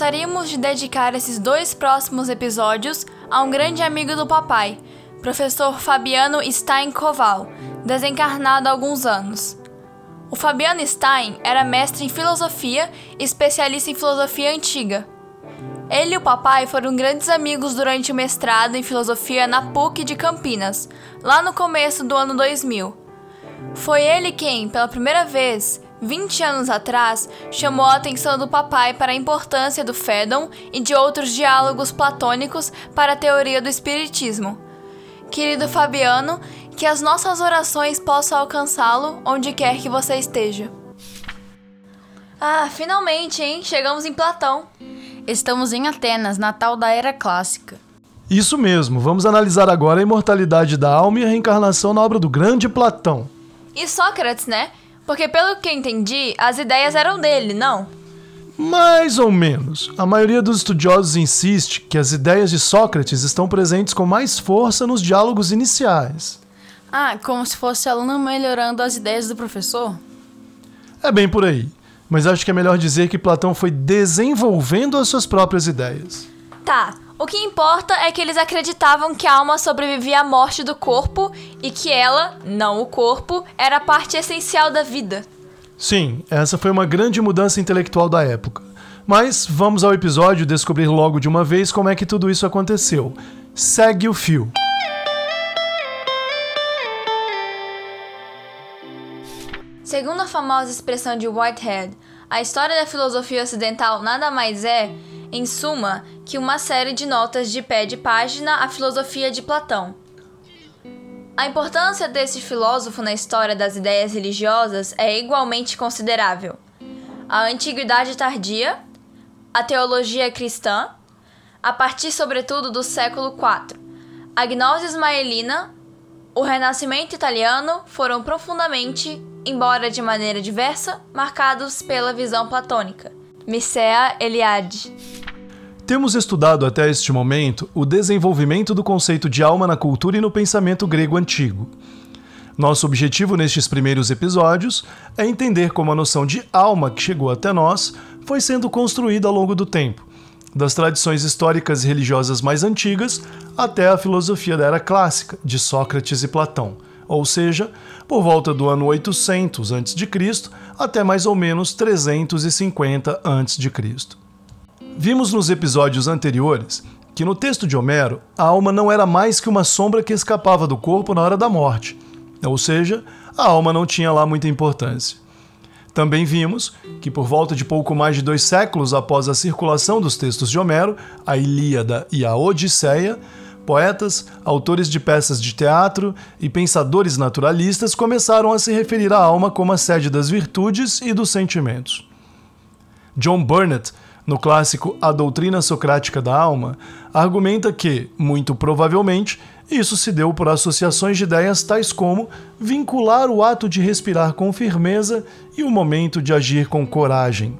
gostaríamos de dedicar esses dois próximos episódios a um grande amigo do papai, professor Fabiano Stein Koval, desencarnado há alguns anos. O Fabiano Stein era mestre em filosofia e especialista em filosofia antiga. Ele e o papai foram grandes amigos durante o mestrado em filosofia na PUC de Campinas, lá no começo do ano 2000. Foi ele quem, pela primeira vez, 20 anos atrás, chamou a atenção do papai para a importância do Fédon e de outros diálogos platônicos para a teoria do espiritismo. Querido Fabiano, que as nossas orações possam alcançá-lo onde quer que você esteja. Ah, finalmente, hein? Chegamos em Platão. Estamos em Atenas, natal da era clássica. Isso mesmo, vamos analisar agora a imortalidade da alma e a reencarnação na obra do grande Platão. E Sócrates, né? Porque pelo que entendi, as ideias eram dele, não? Mais ou menos. A maioria dos estudiosos insiste que as ideias de Sócrates estão presentes com mais força nos diálogos iniciais. Ah, como se fosse aluno melhorando as ideias do professor? É bem por aí. Mas acho que é melhor dizer que Platão foi desenvolvendo as suas próprias ideias. Tá, o que importa é que eles acreditavam que a alma sobrevivia à morte do corpo e que ela, não o corpo, era a parte essencial da vida. Sim, essa foi uma grande mudança intelectual da época. Mas vamos ao episódio descobrir logo de uma vez como é que tudo isso aconteceu. Segue o fio. Segundo a famosa expressão de Whitehead, a história da filosofia ocidental nada mais é, em suma, que uma série de notas de pé de página à filosofia de Platão. A importância desse filósofo na história das ideias religiosas é igualmente considerável. A antiguidade tardia, a teologia cristã, a partir sobretudo do século IV, a gnose ismaelina, o renascimento italiano foram profundamente, embora de maneira diversa, marcados pela visão platônica. Mircea Eliade temos estudado até este momento o desenvolvimento do conceito de alma na cultura e no pensamento grego antigo. Nosso objetivo nestes primeiros episódios é entender como a noção de alma que chegou até nós foi sendo construída ao longo do tempo, das tradições históricas e religiosas mais antigas até a filosofia da era clássica, de Sócrates e Platão, ou seja, por volta do ano 800 a.C. até mais ou menos 350 a.C. Vimos nos episódios anteriores que no texto de Homero, a alma não era mais que uma sombra que escapava do corpo na hora da morte, ou seja, a alma não tinha lá muita importância. Também vimos que, por volta de pouco mais de dois séculos após a circulação dos textos de Homero, a Ilíada e a Odisseia, poetas, autores de peças de teatro e pensadores naturalistas começaram a se referir à alma como a sede das virtudes e dos sentimentos. John Burnett no clássico A Doutrina Socrática da Alma, argumenta que, muito provavelmente, isso se deu por associações de ideias tais como vincular o ato de respirar com firmeza e o momento de agir com coragem.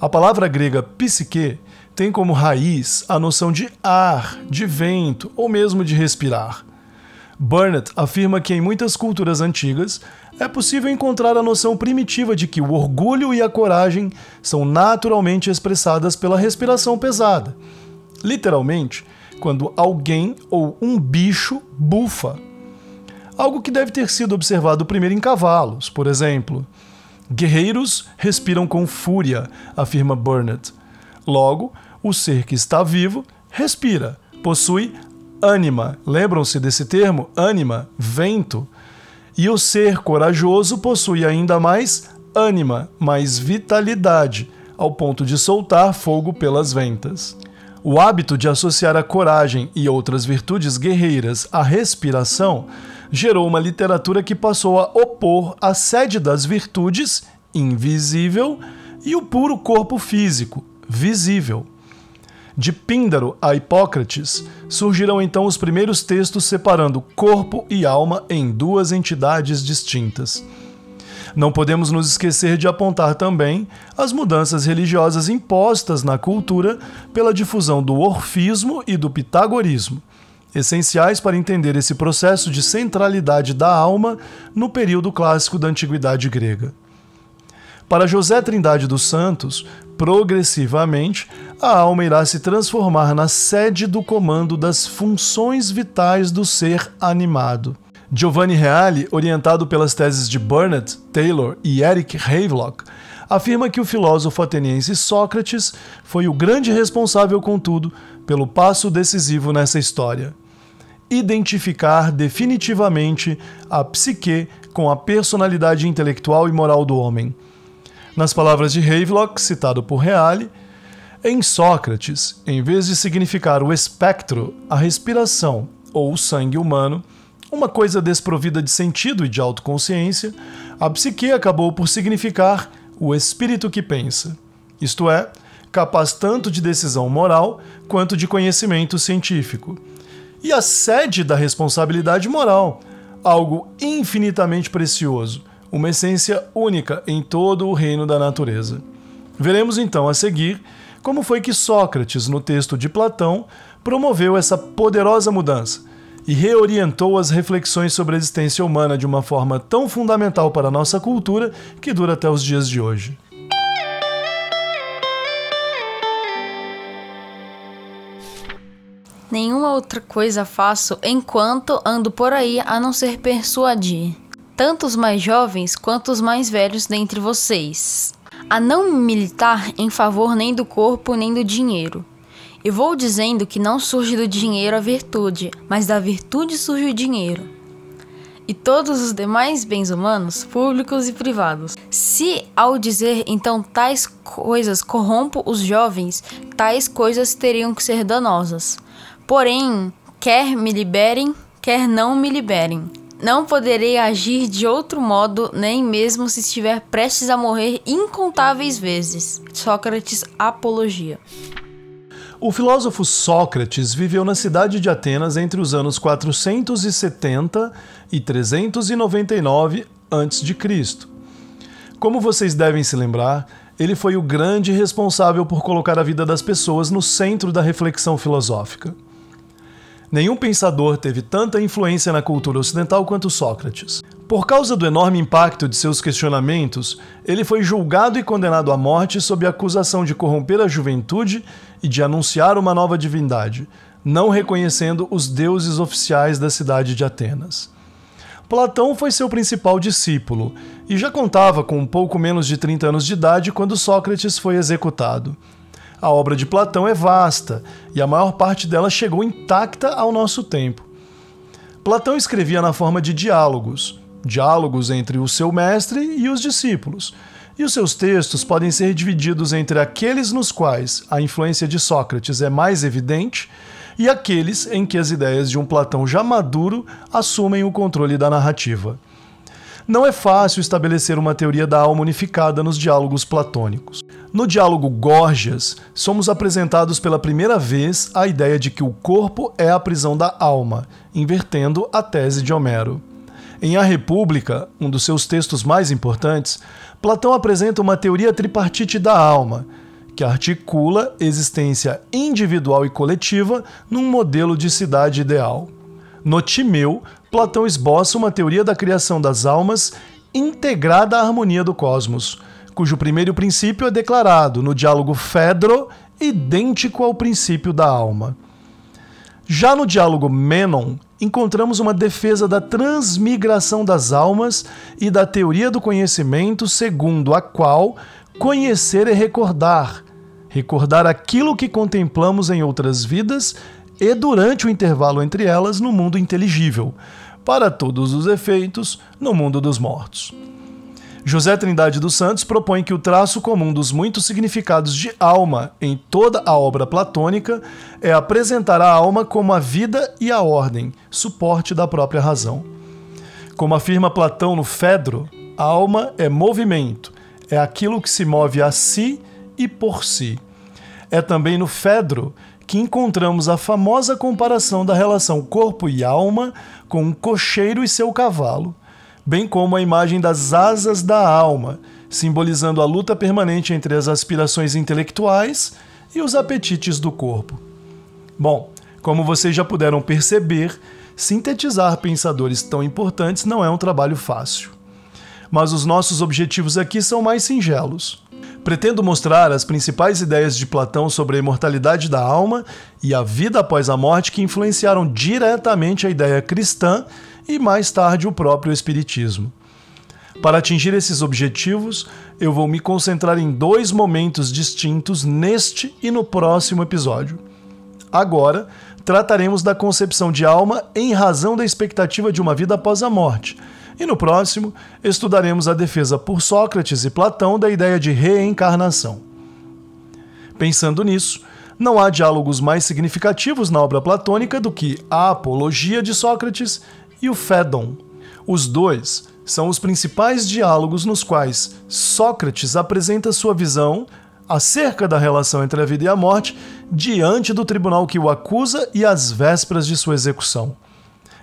A palavra grega psique tem como raiz a noção de ar, de vento ou mesmo de respirar. Burnett afirma que em muitas culturas antigas é possível encontrar a noção primitiva de que o orgulho e a coragem são naturalmente expressadas pela respiração pesada. Literalmente, quando alguém ou um bicho bufa. Algo que deve ter sido observado primeiro em cavalos, por exemplo. Guerreiros respiram com fúria, afirma Burnett. Logo, o ser que está vivo respira, possui ânima. Lembram-se desse termo? Ânima, vento. E o ser corajoso possui ainda mais ânima, mais vitalidade, ao ponto de soltar fogo pelas ventas. O hábito de associar a coragem e outras virtudes guerreiras à respiração gerou uma literatura que passou a opor a sede das virtudes, invisível, e o puro corpo físico, visível. De Píndaro a Hipócrates, surgiram então os primeiros textos separando corpo e alma em duas entidades distintas. Não podemos nos esquecer de apontar também as mudanças religiosas impostas na cultura pela difusão do orfismo e do pitagorismo, essenciais para entender esse processo de centralidade da alma no período clássico da antiguidade grega. Para José Trindade dos Santos, progressivamente, a alma irá se transformar na sede do comando das funções vitais do ser animado. Giovanni Reale, orientado pelas teses de Burnett, Taylor e Eric Havelock, afirma que o filósofo ateniense Sócrates foi o grande responsável, contudo, pelo passo decisivo nessa história. Identificar definitivamente a psique com a personalidade intelectual e moral do homem. Nas palavras de Havelock, citado por Reale, em Sócrates, em vez de significar o espectro, a respiração ou o sangue humano, uma coisa desprovida de sentido e de autoconsciência, a psique acabou por significar o espírito que pensa, isto é, capaz tanto de decisão moral quanto de conhecimento científico. E a sede da responsabilidade moral, algo infinitamente precioso, uma essência única em todo o reino da natureza. Veremos então a seguir como foi que Sócrates, no texto de Platão, promoveu essa poderosa mudança e reorientou as reflexões sobre a existência humana de uma forma tão fundamental para a nossa cultura que dura até os dias de hoje. Nenhuma outra coisa faço enquanto ando por aí a não ser persuadir, tanto os mais jovens quanto os mais velhos dentre vocês, a não militar em favor nem do corpo nem do dinheiro e vou dizendo que não surge do dinheiro a virtude, mas da virtude surge o dinheiro. E todos os demais bens humanos, públicos e privados. Se ao dizer então tais coisas corrompo os jovens, tais coisas teriam que ser danosas. Porém, quer me liberem, quer não me liberem. Não poderei agir de outro modo, nem mesmo se estiver prestes a morrer incontáveis vezes. Sócrates Apologia. O filósofo Sócrates viveu na cidade de Atenas entre os anos 470 e 399 a.C. Como vocês devem se lembrar, ele foi o grande responsável por colocar a vida das pessoas no centro da reflexão filosófica. Nenhum pensador teve tanta influência na cultura ocidental quanto Sócrates. Por causa do enorme impacto de seus questionamentos, ele foi julgado e condenado à morte sob a acusação de corromper a juventude e de anunciar uma nova divindade, não reconhecendo os deuses oficiais da cidade de Atenas. Platão foi seu principal discípulo e já contava com um pouco menos de 30 anos de idade quando Sócrates foi executado. A obra de Platão é vasta e a maior parte dela chegou intacta ao nosso tempo. Platão escrevia na forma de diálogos, diálogos entre o seu mestre e os discípulos. E os seus textos podem ser divididos entre aqueles nos quais a influência de Sócrates é mais evidente e aqueles em que as ideias de um Platão já maduro assumem o controle da narrativa. Não é fácil estabelecer uma teoria da alma unificada nos diálogos platônicos. No diálogo Górgias, somos apresentados pela primeira vez a ideia de que o corpo é a prisão da alma, invertendo a tese de Homero. Em A República, um dos seus textos mais importantes, Platão apresenta uma teoria tripartite da alma, que articula existência individual e coletiva num modelo de cidade ideal. No Timeu, Platão esboça uma teoria da criação das almas integrada à harmonia do cosmos, cujo primeiro princípio é declarado no diálogo Fedro, idêntico ao princípio da alma. Já no diálogo Menon, encontramos uma defesa da transmigração das almas e da teoria do conhecimento, segundo a qual conhecer é recordar, recordar aquilo que contemplamos em outras vidas e durante o intervalo entre elas no mundo inteligível, para todos os efeitos, no mundo dos mortos. José Trindade dos Santos propõe que o traço comum dos muitos significados de alma em toda a obra platônica é apresentar a alma como a vida e a ordem, suporte da própria razão. Como afirma Platão no Fedro, a alma é movimento, é aquilo que se move a si e por si. É também no Fedro que encontramos a famosa comparação da relação corpo e alma com um cocheiro e seu cavalo bem como a imagem das asas da alma, simbolizando a luta permanente entre as aspirações intelectuais e os apetites do corpo. Bom, como vocês já puderam perceber, sintetizar pensadores tão importantes não é um trabalho fácil. Mas os nossos objetivos aqui são mais singelos. Pretendo mostrar as principais ideias de Platão sobre a imortalidade da alma e a vida após a morte que influenciaram diretamente a ideia cristã e mais tarde o próprio Espiritismo. Para atingir esses objetivos, eu vou me concentrar em dois momentos distintos neste e no próximo episódio. Agora, trataremos da concepção de alma em razão da expectativa de uma vida após a morte e no próximo, estudaremos a defesa por Sócrates e Platão da ideia de reencarnação. Pensando nisso, não há diálogos mais significativos na obra platônica do que a Apologia de Sócrates e o Fédon. Os dois são os principais diálogos nos quais Sócrates apresenta sua visão acerca da relação entre a vida e a morte diante do tribunal que o acusa e às vésperas de sua execução.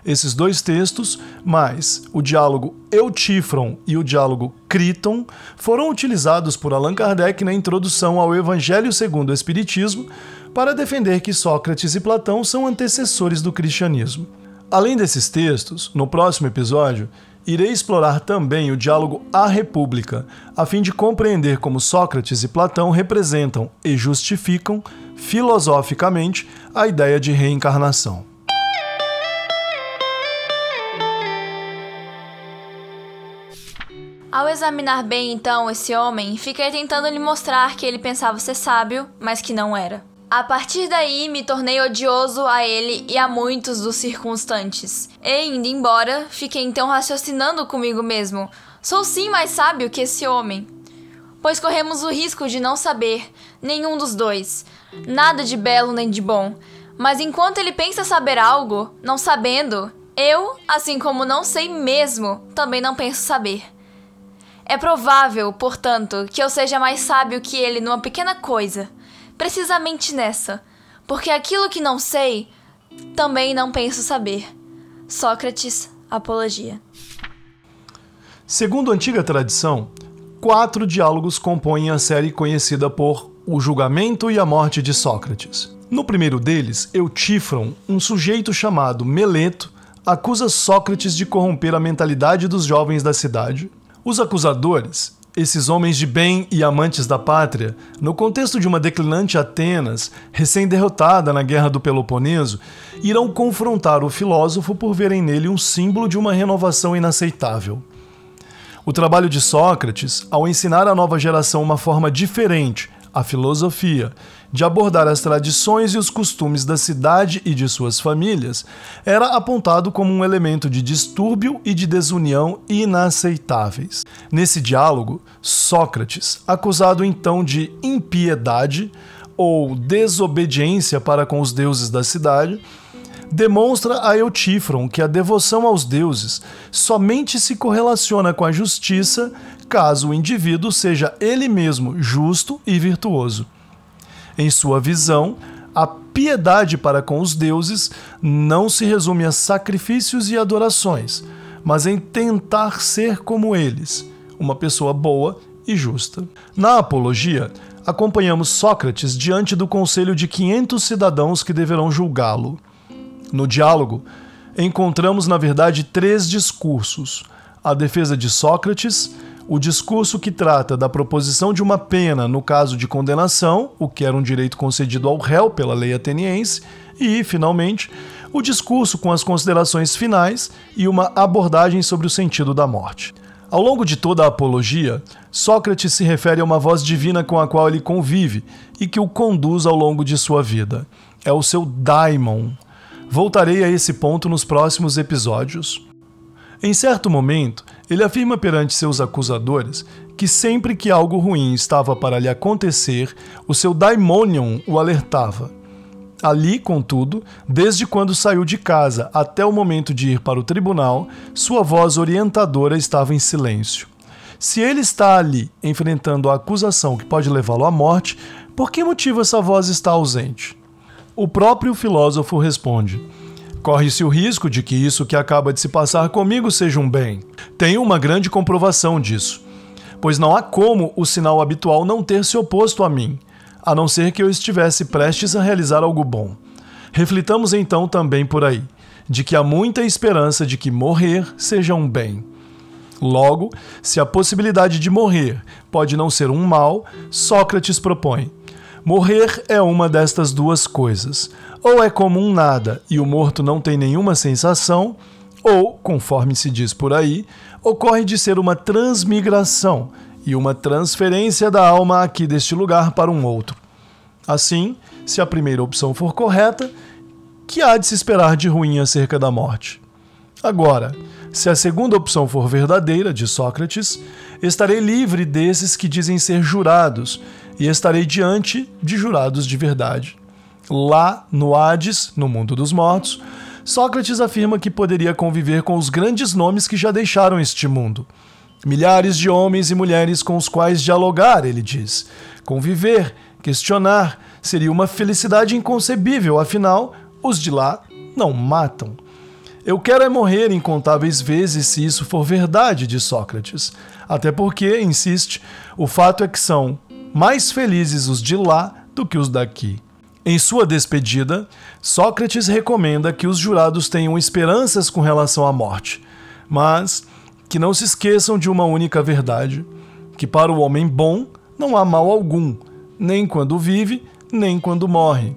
Esses dois textos, mais o diálogo Eutífron e o diálogo Criton, foram utilizados por Allan Kardec na introdução ao Evangelho segundo o Espiritismo para defender que Sócrates e Platão são antecessores do cristianismo. Além desses textos, no próximo episódio, irei explorar também o diálogo A República, a fim de compreender como Sócrates e Platão representam e justificam, filosoficamente, a ideia de reencarnação. Ao examinar bem então esse homem, fiquei tentando lhe mostrar que ele pensava ser sábio, mas que não era. A partir daí, me tornei odioso a ele e a muitos dos circunstantes. E, indo embora, fiquei então raciocinando comigo mesmo: sou sim mais sábio que esse homem. Pois corremos o risco de não saber, nenhum dos dois, nada de belo nem de bom. Mas enquanto ele pensa saber algo, não sabendo, eu, assim como não sei mesmo, também não penso saber. É provável, portanto, que eu seja mais sábio que ele numa pequena coisa, precisamente nessa, porque aquilo que não sei, também não penso saber. Sócrates, Apologia. Segundo a antiga tradição, quatro diálogos compõem a série conhecida por O Julgamento e a Morte de Sócrates. No primeiro deles, Eutífron, um sujeito chamado Meleto, acusa Sócrates de corromper a mentalidade dos jovens da cidade, os acusadores, esses homens de bem e amantes da pátria, no contexto de uma declinante Atenas, recém-derrotada na Guerra do Peloponeso, irão confrontar o filósofo por verem nele um símbolo de uma renovação inaceitável. O trabalho de Sócrates, ao ensinar à nova geração uma forma diferente, a filosofia, de abordar as tradições e os costumes da cidade e de suas famílias, era apontado como um elemento de distúrbio e de desunião inaceitáveis. Nesse diálogo, Sócrates, acusado então de impiedade ou desobediência para com os deuses da cidade, demonstra a Eutífron que a devoção aos deuses somente se correlaciona com a justiça caso o indivíduo seja ele mesmo justo e virtuoso. Em sua visão, a piedade para com os deuses não se resume a sacrifícios e adorações, mas em tentar ser como eles, uma pessoa boa e justa. Na Apologia, acompanhamos Sócrates diante do conselho de 500 cidadãos que deverão julgá-lo. No diálogo, encontramos, na verdade, três discursos: a defesa de Sócrates, o discurso que trata da proposição de uma pena no caso de condenação, o que era um direito concedido ao réu pela lei ateniense, e, finalmente, o discurso com as considerações finais e uma abordagem sobre o sentido da morte. Ao longo de toda a apologia, Sócrates se refere a uma voz divina com a qual ele convive e que o conduz ao longo de sua vida. É o seu daimon. Voltarei a esse ponto nos próximos episódios. Em certo momento, ele afirma perante seus acusadores que sempre que algo ruim estava para lhe acontecer, o seu daimonion o alertava. Ali, contudo, desde quando saiu de casa até o momento de ir para o tribunal, sua voz orientadora estava em silêncio. Se ele está ali enfrentando a acusação que pode levá-lo à morte, por que motivo essa voz está ausente? O próprio filósofo responde: Corre-se o risco de que isso que acaba de se passar comigo seja um bem. Tenho uma grande comprovação disso. Pois não há como o sinal habitual não ter se oposto a mim, a não ser que eu estivesse prestes a realizar algo bom. Reflitamos então também por aí, de que há muita esperança de que morrer seja um bem. Logo, se a possibilidade de morrer pode não ser um mal, Sócrates propõe: morrer é uma destas duas coisas. Ou é como um nada e o morto não tem nenhuma sensação, ou, conforme se diz por aí, ocorre de ser uma transmigração e uma transferência da alma aqui deste lugar para um outro. Assim, se a primeira opção for correta, que há de se esperar de ruim acerca da morte? Agora, se a segunda opção for verdadeira, de Sócrates, estarei livre desses que dizem ser jurados e estarei diante de jurados de verdade. Lá, no Hades, no mundo dos mortos, Sócrates afirma que poderia conviver com os grandes nomes que já deixaram este mundo. Milhares de homens e mulheres com os quais dialogar, ele diz. Conviver, questionar, seria uma felicidade inconcebível, afinal, os de lá não matam. Eu quero é morrer incontáveis vezes se isso for verdade, de Sócrates. Até porque, insiste, o fato é que são mais felizes os de lá do que os daqui. Em sua despedida, Sócrates recomenda que os jurados tenham esperanças com relação à morte, mas que não se esqueçam de uma única verdade: que para o homem bom não há mal algum, nem quando vive, nem quando morre.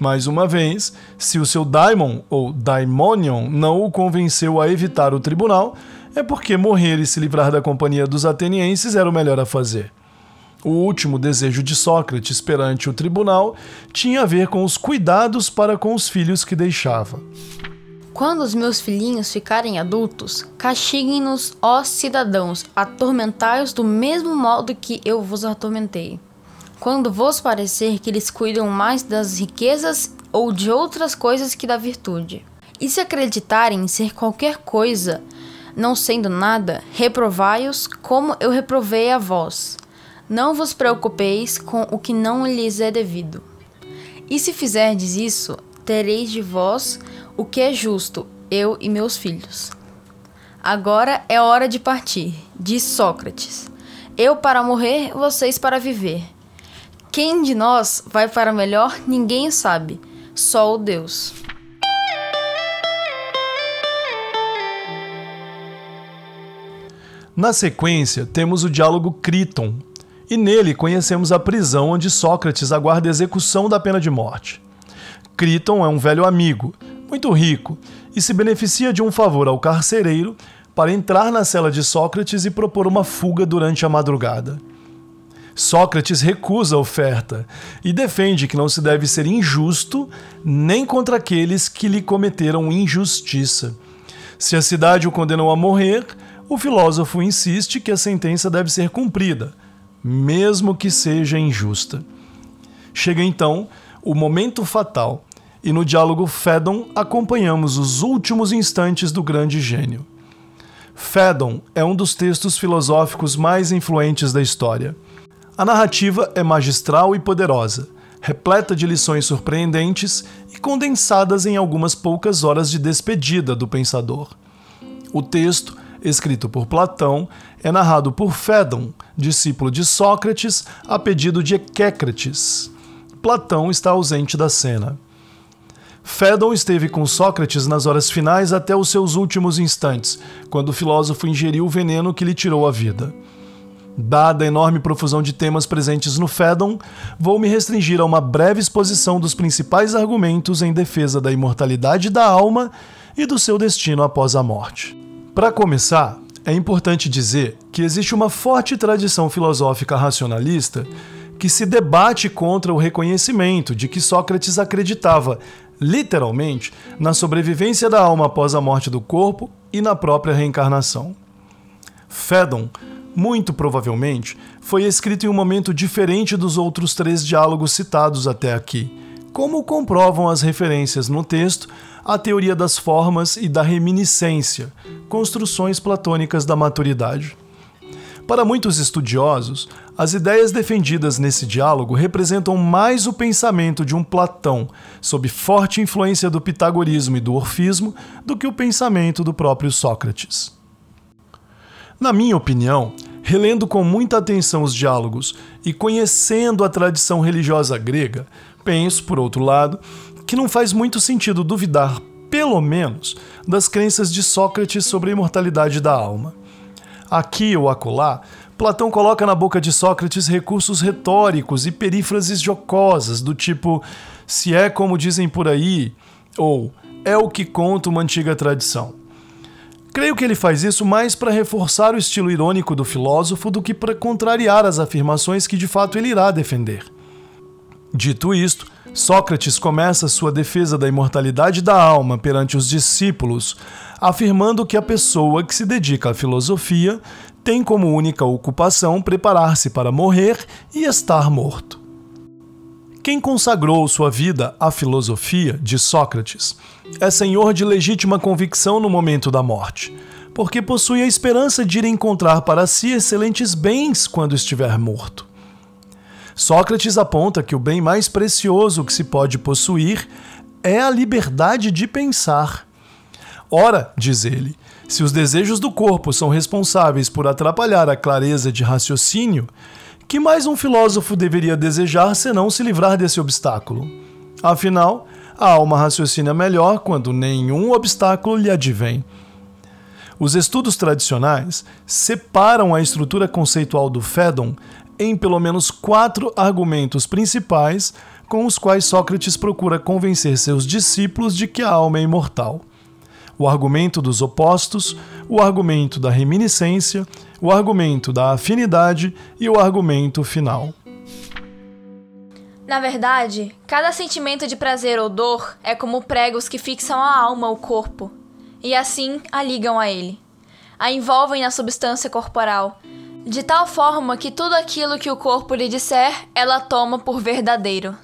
Mais uma vez, se o seu daimon ou daimonion não o convenceu a evitar o tribunal, é porque morrer e se livrar da companhia dos atenienses era o melhor a fazer. O último desejo de Sócrates perante o tribunal tinha a ver com os cuidados para com os filhos que deixava. Quando os meus filhinhos ficarem adultos, castiguem-nos, ó cidadãos, atormentai-os do mesmo modo que eu vos atormentei quando vos parecer que eles cuidam mais das riquezas ou de outras coisas que da virtude. E se acreditarem em ser qualquer coisa, não sendo nada, reprovai-os como eu reprovei a vós. Não vos preocupeis com o que não lhes é devido. E se fizerdes isso, tereis de vós o que é justo, eu e meus filhos. Agora é hora de partir, diz Sócrates. Eu para morrer, vocês para viver. Quem de nós vai para melhor, ninguém sabe, só o Deus. Na sequência, temos o diálogo Criton, e nele conhecemos a prisão onde Sócrates aguarda a execução da pena de morte. Criton é um velho amigo, muito rico, e se beneficia de um favor ao carcereiro para entrar na cela de Sócrates e propor uma fuga durante a madrugada. Sócrates recusa a oferta e defende que não se deve ser injusto nem contra aqueles que lhe cometeram injustiça. Se a cidade o condenou a morrer, o filósofo insiste que a sentença deve ser cumprida, mesmo que seja injusta. Chega então o momento fatal, e no diálogo Fédon acompanhamos os últimos instantes do grande gênio. Fédon é um dos textos filosóficos mais influentes da história. A narrativa é magistral e poderosa, repleta de lições surpreendentes e condensadas em algumas poucas horas de despedida do pensador. O texto, escrito por Platão, é narrado por Fédon, discípulo de Sócrates, a pedido de Equécrates. Platão está ausente da cena. Fédon esteve com Sócrates nas horas finais até os seus últimos instantes, quando o filósofo ingeriu o veneno que lhe tirou a vida. Dada a enorme profusão de temas presentes no Fédon, vou me restringir a uma breve exposição dos principais argumentos em defesa da imortalidade da alma e do seu destino após a morte. Para começar, é importante dizer que existe uma forte tradição filosófica racionalista que se debate contra o reconhecimento de que Sócrates acreditava, literalmente, na sobrevivência da alma após a morte do corpo e na própria reencarnação. Fédon muito provavelmente, foi escrito em um momento diferente dos outros três diálogos citados até aqui, como comprovam as referências no texto à teoria das formas e da reminiscência, construções platônicas da maturidade. Para muitos estudiosos, as ideias defendidas nesse diálogo representam mais o pensamento de um Platão, sob forte influência do pitagorismo e do orfismo, do que o pensamento do próprio Sócrates. Na minha opinião, relendo com muita atenção os diálogos e conhecendo a tradição religiosa grega, penso, por outro lado, que não faz muito sentido duvidar, pelo menos, das crenças de Sócrates sobre a imortalidade da alma. Aqui ou acolá, Platão coloca na boca de Sócrates recursos retóricos e perífrases jocosas, do tipo: se é como dizem por aí, ou é o que conta uma antiga tradição. Creio que ele faz isso mais para reforçar o estilo irônico do filósofo do que para contrariar as afirmações que de fato ele irá defender. Dito isto, Sócrates começa sua defesa da imortalidade da alma perante os discípulos, afirmando que a pessoa que se dedica à filosofia tem como única ocupação preparar-se para morrer e estar morto. Quem consagrou sua vida à filosofia, de Sócrates, é senhor de legítima convicção no momento da morte, porque possui a esperança de ir encontrar para si excelentes bens quando estiver morto. Sócrates aponta que o bem mais precioso que se pode possuir é a liberdade de pensar. Ora, diz ele, se os desejos do corpo são responsáveis por atrapalhar a clareza de raciocínio, que mais um filósofo deveria desejar senão se livrar desse obstáculo? Afinal, a alma raciocina melhor quando nenhum obstáculo lhe advém. Os estudos tradicionais separam a estrutura conceitual do Fédon em pelo menos quatro argumentos principais com os quais Sócrates procura convencer seus discípulos de que a alma é imortal. O argumento dos opostos, o argumento da reminiscência, o argumento da afinidade e o argumento final. Na verdade, cada sentimento de prazer ou dor é como pregos que fixam a alma ao corpo, e assim a ligam a ele. A envolvem na substância corporal, de tal forma que tudo aquilo que o corpo lhe disser, ela toma por verdadeiro.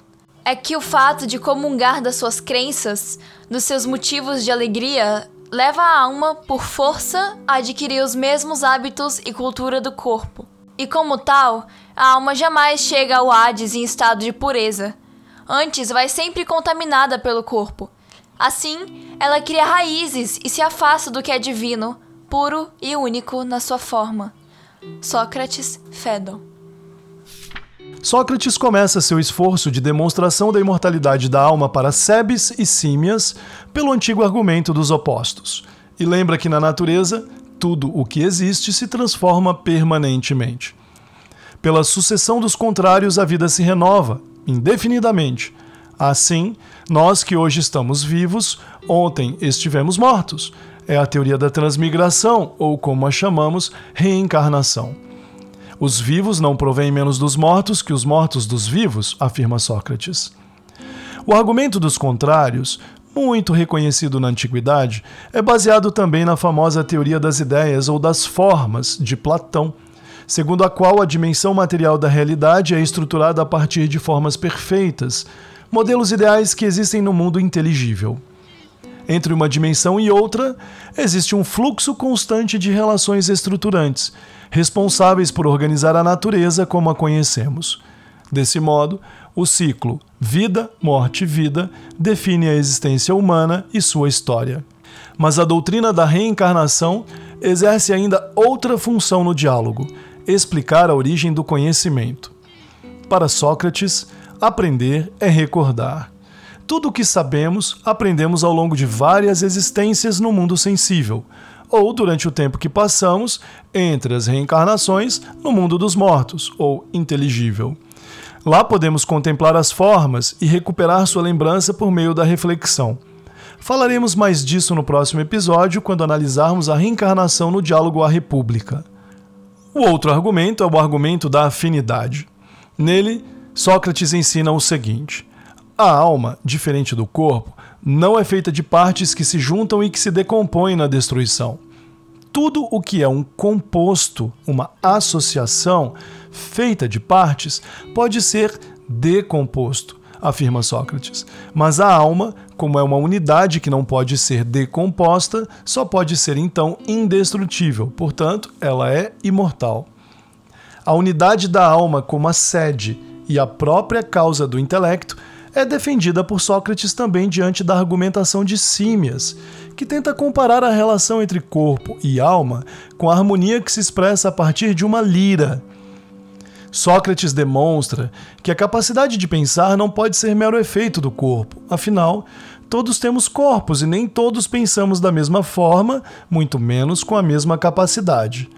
É que o fato de comungar das suas crenças, dos seus motivos de alegria, leva a alma, por força, a adquirir os mesmos hábitos e cultura do corpo. E como tal, a alma jamais chega ao Hades em estado de pureza. Antes, vai sempre contaminada pelo corpo. Assim, ela cria raízes e se afasta do que é divino, puro e único na sua forma. Sócrates Fedon Sócrates começa seu esforço de demonstração da imortalidade da alma para Sebes e Símias pelo antigo argumento dos opostos, e lembra que na natureza tudo o que existe se transforma permanentemente. Pela sucessão dos contrários, a vida se renova, indefinidamente. Assim, nós que hoje estamos vivos, ontem estivemos mortos. É a teoria da transmigração, ou como a chamamos, reencarnação. Os vivos não provêm menos dos mortos que os mortos dos vivos, afirma Sócrates. O argumento dos contrários, muito reconhecido na antiguidade, é baseado também na famosa teoria das ideias ou das formas de Platão segundo a qual a dimensão material da realidade é estruturada a partir de formas perfeitas, modelos ideais que existem no mundo inteligível. Entre uma dimensão e outra, existe um fluxo constante de relações estruturantes, responsáveis por organizar a natureza como a conhecemos. Desse modo, o ciclo vida, morte, vida define a existência humana e sua história. Mas a doutrina da reencarnação exerce ainda outra função no diálogo, explicar a origem do conhecimento. Para Sócrates, aprender é recordar. Tudo o que sabemos, aprendemos ao longo de várias existências no mundo sensível, ou durante o tempo que passamos entre as reencarnações no mundo dos mortos, ou inteligível. Lá podemos contemplar as formas e recuperar sua lembrança por meio da reflexão. Falaremos mais disso no próximo episódio, quando analisarmos a reencarnação no diálogo à República. O outro argumento é o argumento da afinidade. Nele, Sócrates ensina o seguinte: a alma, diferente do corpo, não é feita de partes que se juntam e que se decompõem na destruição. Tudo o que é um composto, uma associação feita de partes, pode ser decomposto, afirma Sócrates. Mas a alma, como é uma unidade que não pode ser decomposta, só pode ser então indestrutível, portanto, ela é imortal. A unidade da alma como a sede e a própria causa do intelecto é defendida por Sócrates também diante da argumentação de Símias, que tenta comparar a relação entre corpo e alma com a harmonia que se expressa a partir de uma lira Sócrates demonstra que a capacidade de pensar não pode ser mero efeito do corpo, afinal, todos temos corpos e nem todos pensamos da mesma forma, muito menos com a mesma capacidade.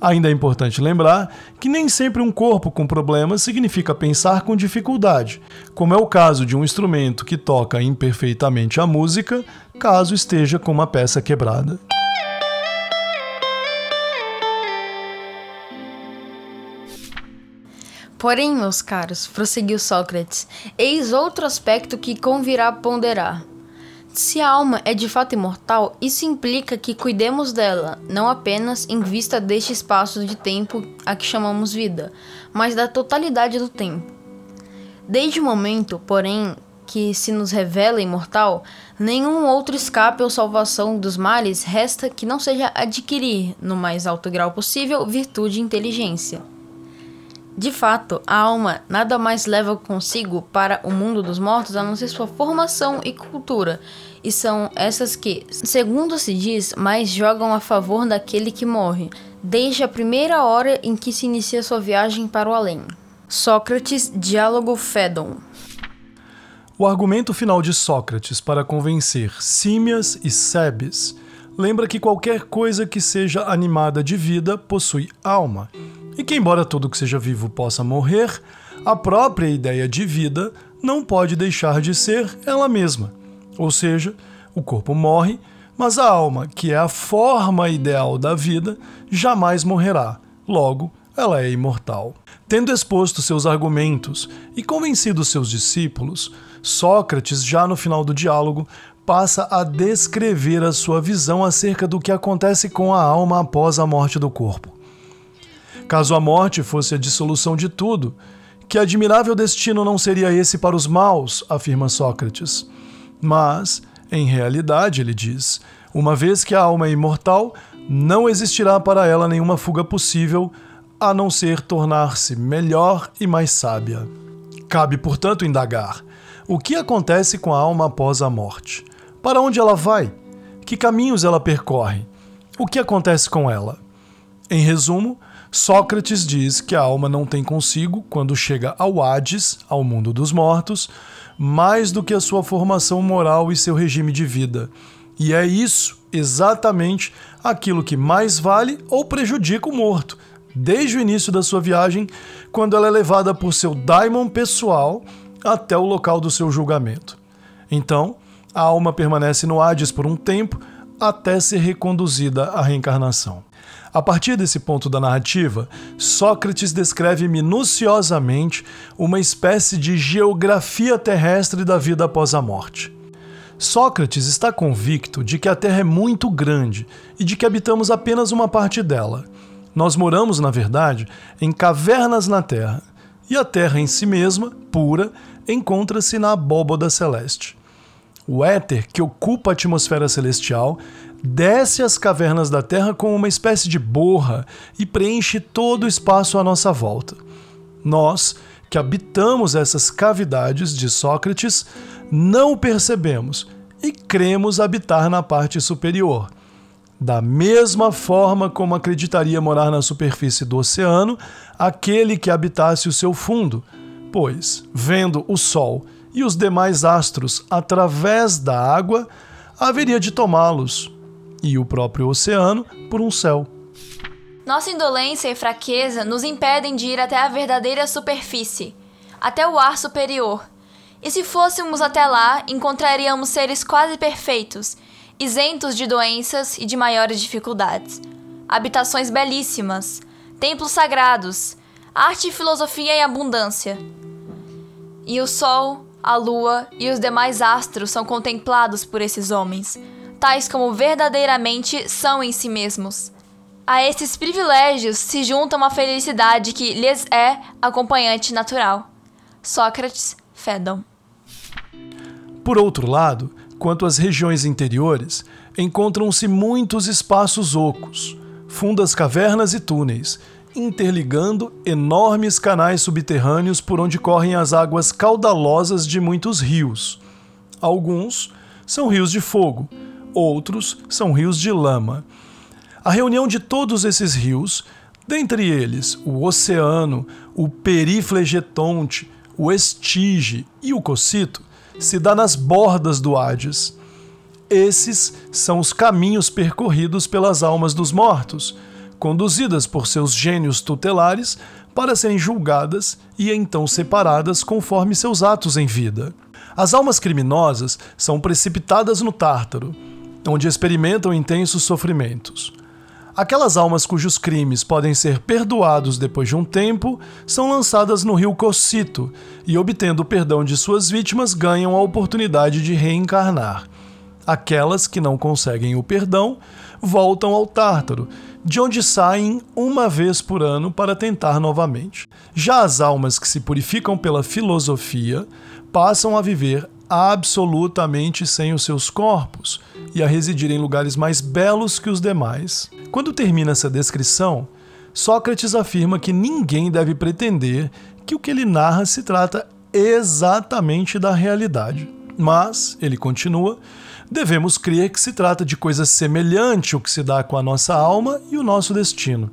Ainda é importante lembrar que nem sempre um corpo com problemas significa pensar com dificuldade, como é o caso de um instrumento que toca imperfeitamente a música, caso esteja com uma peça quebrada. Porém, meus caros, prosseguiu Sócrates, eis outro aspecto que convirá ponderar. Se a alma é de fato imortal, isso implica que cuidemos dela, não apenas em vista deste espaço de tempo a que chamamos vida, mas da totalidade do tempo. Desde o momento, porém, que se nos revela imortal, nenhum outro escape ou salvação dos males resta que não seja adquirir, no mais alto grau possível, virtude e inteligência. De fato, a alma nada mais leva consigo para o mundo dos mortos a não ser sua formação e cultura, e são essas que, segundo se diz, mais jogam a favor daquele que morre, desde a primeira hora em que se inicia sua viagem para o além. Sócrates, Diálogo Fédon. O argumento final de Sócrates para convencer Símias e Sebes lembra que qualquer coisa que seja animada de vida possui alma e que, embora tudo que seja vivo possa morrer, a própria ideia de vida não pode deixar de ser ela mesma. Ou seja, o corpo morre, mas a alma, que é a forma ideal da vida, jamais morrerá. Logo, ela é imortal. Tendo exposto seus argumentos e convencido seus discípulos, Sócrates, já no final do diálogo, passa a descrever a sua visão acerca do que acontece com a alma após a morte do corpo. Caso a morte fosse a dissolução de tudo, que admirável destino não seria esse para os maus, afirma Sócrates. Mas, em realidade, ele diz, uma vez que a alma é imortal, não existirá para ela nenhuma fuga possível, a não ser tornar-se melhor e mais sábia. Cabe, portanto, indagar: o que acontece com a alma após a morte? Para onde ela vai? Que caminhos ela percorre? O que acontece com ela? Em resumo, Sócrates diz que a alma não tem consigo, quando chega ao Hades, ao mundo dos mortos, mais do que a sua formação moral e seu regime de vida. E é isso exatamente aquilo que mais vale ou prejudica o morto, desde o início da sua viagem, quando ela é levada por seu daimon pessoal até o local do seu julgamento. Então, a alma permanece no Hades por um tempo até ser reconduzida à reencarnação. A partir desse ponto da narrativa, Sócrates descreve minuciosamente uma espécie de geografia terrestre da vida após a morte. Sócrates está convicto de que a Terra é muito grande e de que habitamos apenas uma parte dela. Nós moramos, na verdade, em cavernas na Terra, e a Terra em si mesma, pura, encontra-se na abóboda celeste. O éter que ocupa a atmosfera celestial desce às cavernas da Terra como uma espécie de borra e preenche todo o espaço à nossa volta. Nós, que habitamos essas cavidades de Sócrates, não percebemos e cremos habitar na parte superior. Da mesma forma como acreditaria morar na superfície do oceano aquele que habitasse o seu fundo, pois, vendo o Sol e os demais astros através da água, haveria de tomá-los e o próprio oceano por um céu. Nossa indolência e fraqueza nos impedem de ir até a verdadeira superfície, até o ar superior. E se fôssemos até lá, encontraríamos seres quase perfeitos, isentos de doenças e de maiores dificuldades. Habitações belíssimas, templos sagrados, arte e filosofia em abundância. E o sol, a lua e os demais astros são contemplados por esses homens tais como verdadeiramente são em si mesmos. A esses privilégios se junta uma felicidade que lhes é acompanhante natural. Sócrates, Fédon. Por outro lado, quanto às regiões interiores, encontram-se muitos espaços ocos, fundas cavernas e túneis, interligando enormes canais subterrâneos por onde correm as águas caudalosas de muitos rios. Alguns são rios de fogo, outros são rios de lama. A reunião de todos esses rios, dentre eles o Oceano, o Periflegetonte, o Estige e o Cocito, se dá nas bordas do Hades. Esses são os caminhos percorridos pelas almas dos mortos, conduzidas por seus gênios tutelares para serem julgadas e então separadas conforme seus atos em vida. As almas criminosas são precipitadas no Tártaro, onde experimentam intensos sofrimentos. Aquelas almas cujos crimes podem ser perdoados depois de um tempo são lançadas no rio Cossito e, obtendo o perdão de suas vítimas, ganham a oportunidade de reencarnar. Aquelas que não conseguem o perdão voltam ao Tártaro, de onde saem uma vez por ano para tentar novamente. Já as almas que se purificam pela filosofia passam a viver absolutamente sem os seus corpos e a residir em lugares mais belos que os demais. Quando termina essa descrição, Sócrates afirma que ninguém deve pretender que o que ele narra se trata exatamente da realidade. Mas, ele continua, devemos crer que se trata de coisa semelhante ao que se dá com a nossa alma e o nosso destino.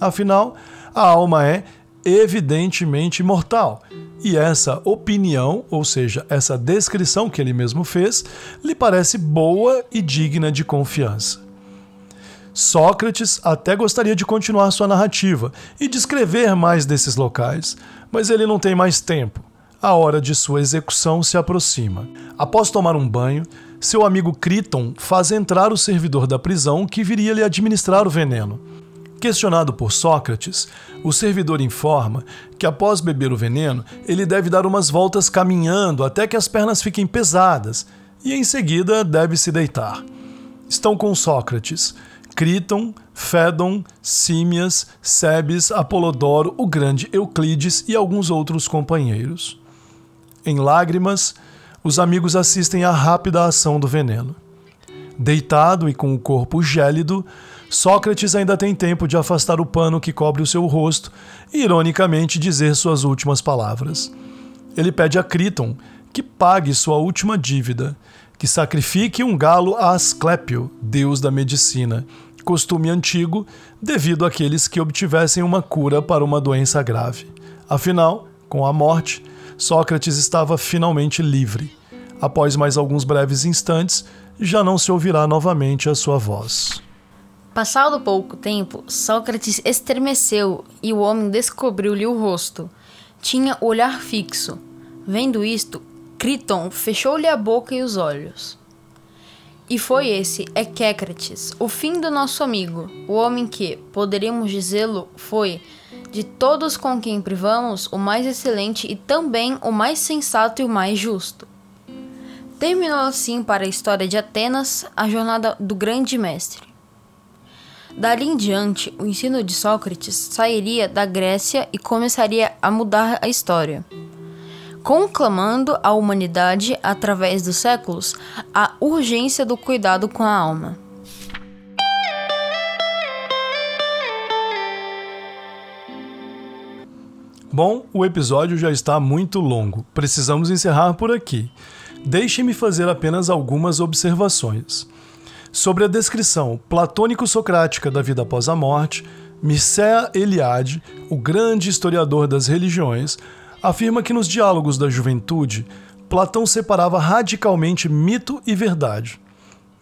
Afinal, a alma é evidentemente imortal. E essa opinião, ou seja, essa descrição que ele mesmo fez, lhe parece boa e digna de confiança. Sócrates até gostaria de continuar sua narrativa e descrever mais desses locais, mas ele não tem mais tempo. A hora de sua execução se aproxima. Após tomar um banho, seu amigo Criton faz entrar o servidor da prisão que viria lhe administrar o veneno. Questionado por Sócrates, o servidor informa que após beber o veneno, ele deve dar umas voltas caminhando até que as pernas fiquem pesadas e em seguida deve se deitar. Estão com Sócrates Criton, Fédon, Símias, Sebes, Apolodoro, o grande Euclides e alguns outros companheiros. Em lágrimas, os amigos assistem à rápida ação do veneno. Deitado e com o corpo gélido, Sócrates ainda tem tempo de afastar o pano que cobre o seu rosto e, ironicamente, dizer suas últimas palavras. Ele pede a Criton que pague sua última dívida, que sacrifique um galo a Asclépio, deus da medicina, costume antigo devido àqueles que obtivessem uma cura para uma doença grave. Afinal, com a morte, Sócrates estava finalmente livre. Após mais alguns breves instantes, já não se ouvirá novamente a sua voz. Passado pouco tempo, Sócrates estremeceu e o homem descobriu-lhe o rosto. Tinha o olhar fixo. Vendo isto, Criton fechou-lhe a boca e os olhos. E foi esse Equécrates, o fim do nosso amigo, o homem que, poderíamos dizê-lo, foi, de todos com quem privamos, o mais excelente e também o mais sensato e o mais justo. Terminou assim para a história de Atenas a jornada do grande mestre. Dali em diante, o ensino de Sócrates sairia da Grécia e começaria a mudar a história, conclamando à humanidade, através dos séculos, a urgência do cuidado com a alma. Bom, o episódio já está muito longo. Precisamos encerrar por aqui. Deixe-me fazer apenas algumas observações. Sobre a descrição platônico-socrática da vida após a morte, Mircea Eliade, o grande historiador das religiões, afirma que nos diálogos da juventude, Platão separava radicalmente mito e verdade.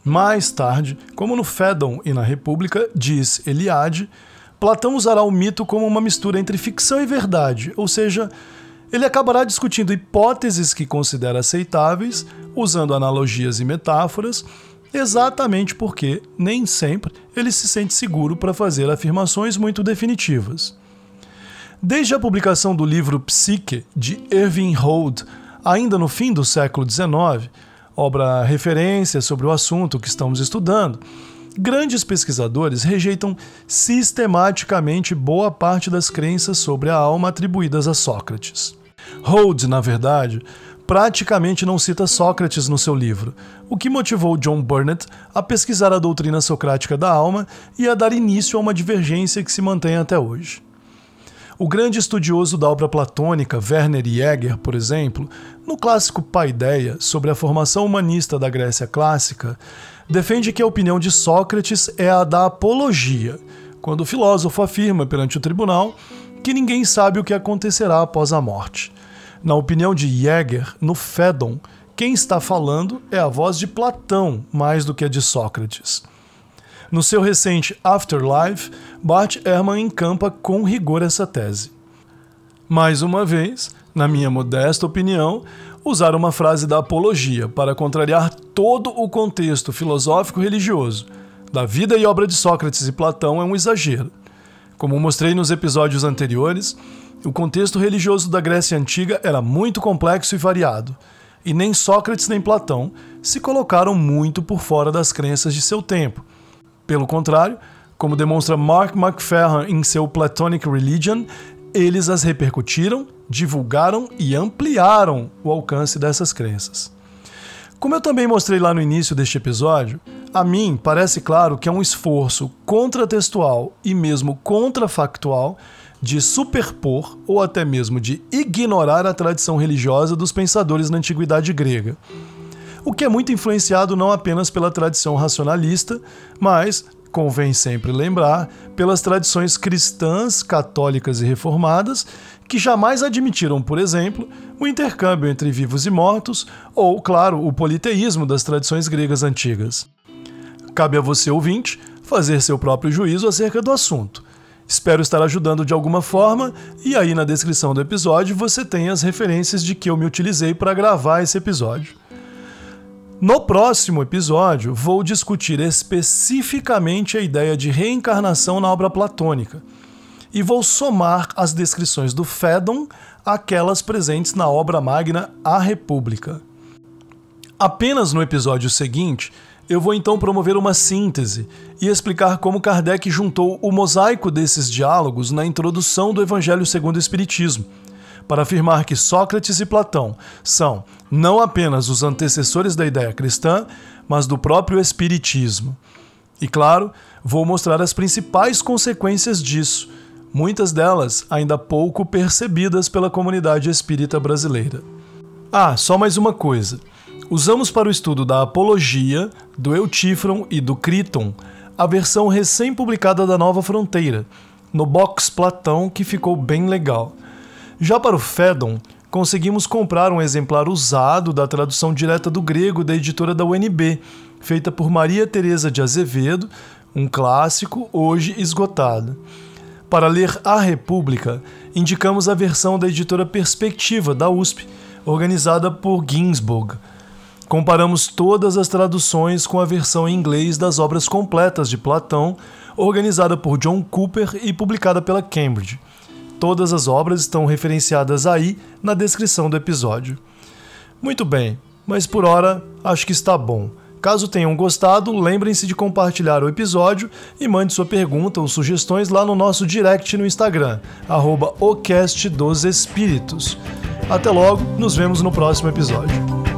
Mais tarde, como no Fédon e na República, diz Eliade, Platão usará o mito como uma mistura entre ficção e verdade, ou seja, ele acabará discutindo hipóteses que considera aceitáveis, usando analogias e metáforas, exatamente porque, nem sempre, ele se sente seguro para fazer afirmações muito definitivas. Desde a publicação do livro Psique, de Irving Holt, ainda no fim do século XIX, obra referência sobre o assunto que estamos estudando, grandes pesquisadores rejeitam sistematicamente boa parte das crenças sobre a alma atribuídas a Sócrates. Holt, na verdade, praticamente não cita Sócrates no seu livro, o que motivou John Burnett a pesquisar a doutrina socrática da alma e a dar início a uma divergência que se mantém até hoje. O grande estudioso da obra platônica Werner Jäger, por exemplo, no clássico Paideia sobre a formação humanista da Grécia clássica, defende que a opinião de Sócrates é a da apologia, quando o filósofo afirma perante o tribunal que ninguém sabe o que acontecerá após a morte. Na opinião de Jäger, no Fédon, quem está falando é a voz de Platão mais do que a de Sócrates. No seu recente Afterlife, Bart Ehrman encampa com rigor essa tese. Mais uma vez, na minha modesta opinião, usar uma frase da apologia para contrariar todo o contexto filosófico religioso da vida e obra de Sócrates e Platão é um exagero. Como mostrei nos episódios anteriores, o contexto religioso da Grécia Antiga era muito complexo e variado, e nem Sócrates nem Platão se colocaram muito por fora das crenças de seu tempo. Pelo contrário, como demonstra Mark McFerran em seu Platonic Religion, eles as repercutiram, divulgaram e ampliaram o alcance dessas crenças. Como eu também mostrei lá no início deste episódio, a mim parece claro que é um esforço contratextual e mesmo contrafactual de superpor ou até mesmo de ignorar a tradição religiosa dos pensadores na antiguidade grega. O que é muito influenciado não apenas pela tradição racionalista, mas, convém sempre lembrar, pelas tradições cristãs, católicas e reformadas, que jamais admitiram, por exemplo, o intercâmbio entre vivos e mortos, ou, claro, o politeísmo das tradições gregas antigas. Cabe a você, ouvinte, fazer seu próprio juízo acerca do assunto. Espero estar ajudando de alguma forma, e aí na descrição do episódio você tem as referências de que eu me utilizei para gravar esse episódio. No próximo episódio, vou discutir especificamente a ideia de reencarnação na obra platônica e vou somar as descrições do Fédon àquelas presentes na obra magna A República. Apenas no episódio seguinte, eu vou então promover uma síntese e explicar como Kardec juntou o mosaico desses diálogos na introdução do Evangelho segundo o Espiritismo, para afirmar que Sócrates e Platão são não apenas os antecessores da ideia cristã, mas do próprio Espiritismo. E claro, vou mostrar as principais consequências disso, muitas delas ainda pouco percebidas pela comunidade espírita brasileira. Ah, só mais uma coisa usamos para o estudo da Apologia, do Eutífron e do Criton a versão recém-publicada da Nova Fronteira, no box Platão, que ficou bem legal. Já para o Fédon, conseguimos comprar um exemplar usado da tradução direta do grego da editora da UNB, feita por Maria Teresa de Azevedo, um clássico hoje esgotado. Para ler A República, indicamos a versão da editora Perspectiva da USP, organizada por Ginsburg. Comparamos todas as traduções com a versão em inglês das obras completas de Platão, organizada por John Cooper e publicada pela Cambridge. Todas as obras estão referenciadas aí na descrição do episódio. Muito bem, mas por hora acho que está bom. Caso tenham gostado, lembrem-se de compartilhar o episódio e mande sua pergunta ou sugestões lá no nosso direct no Instagram, arroba Até logo, nos vemos no próximo episódio.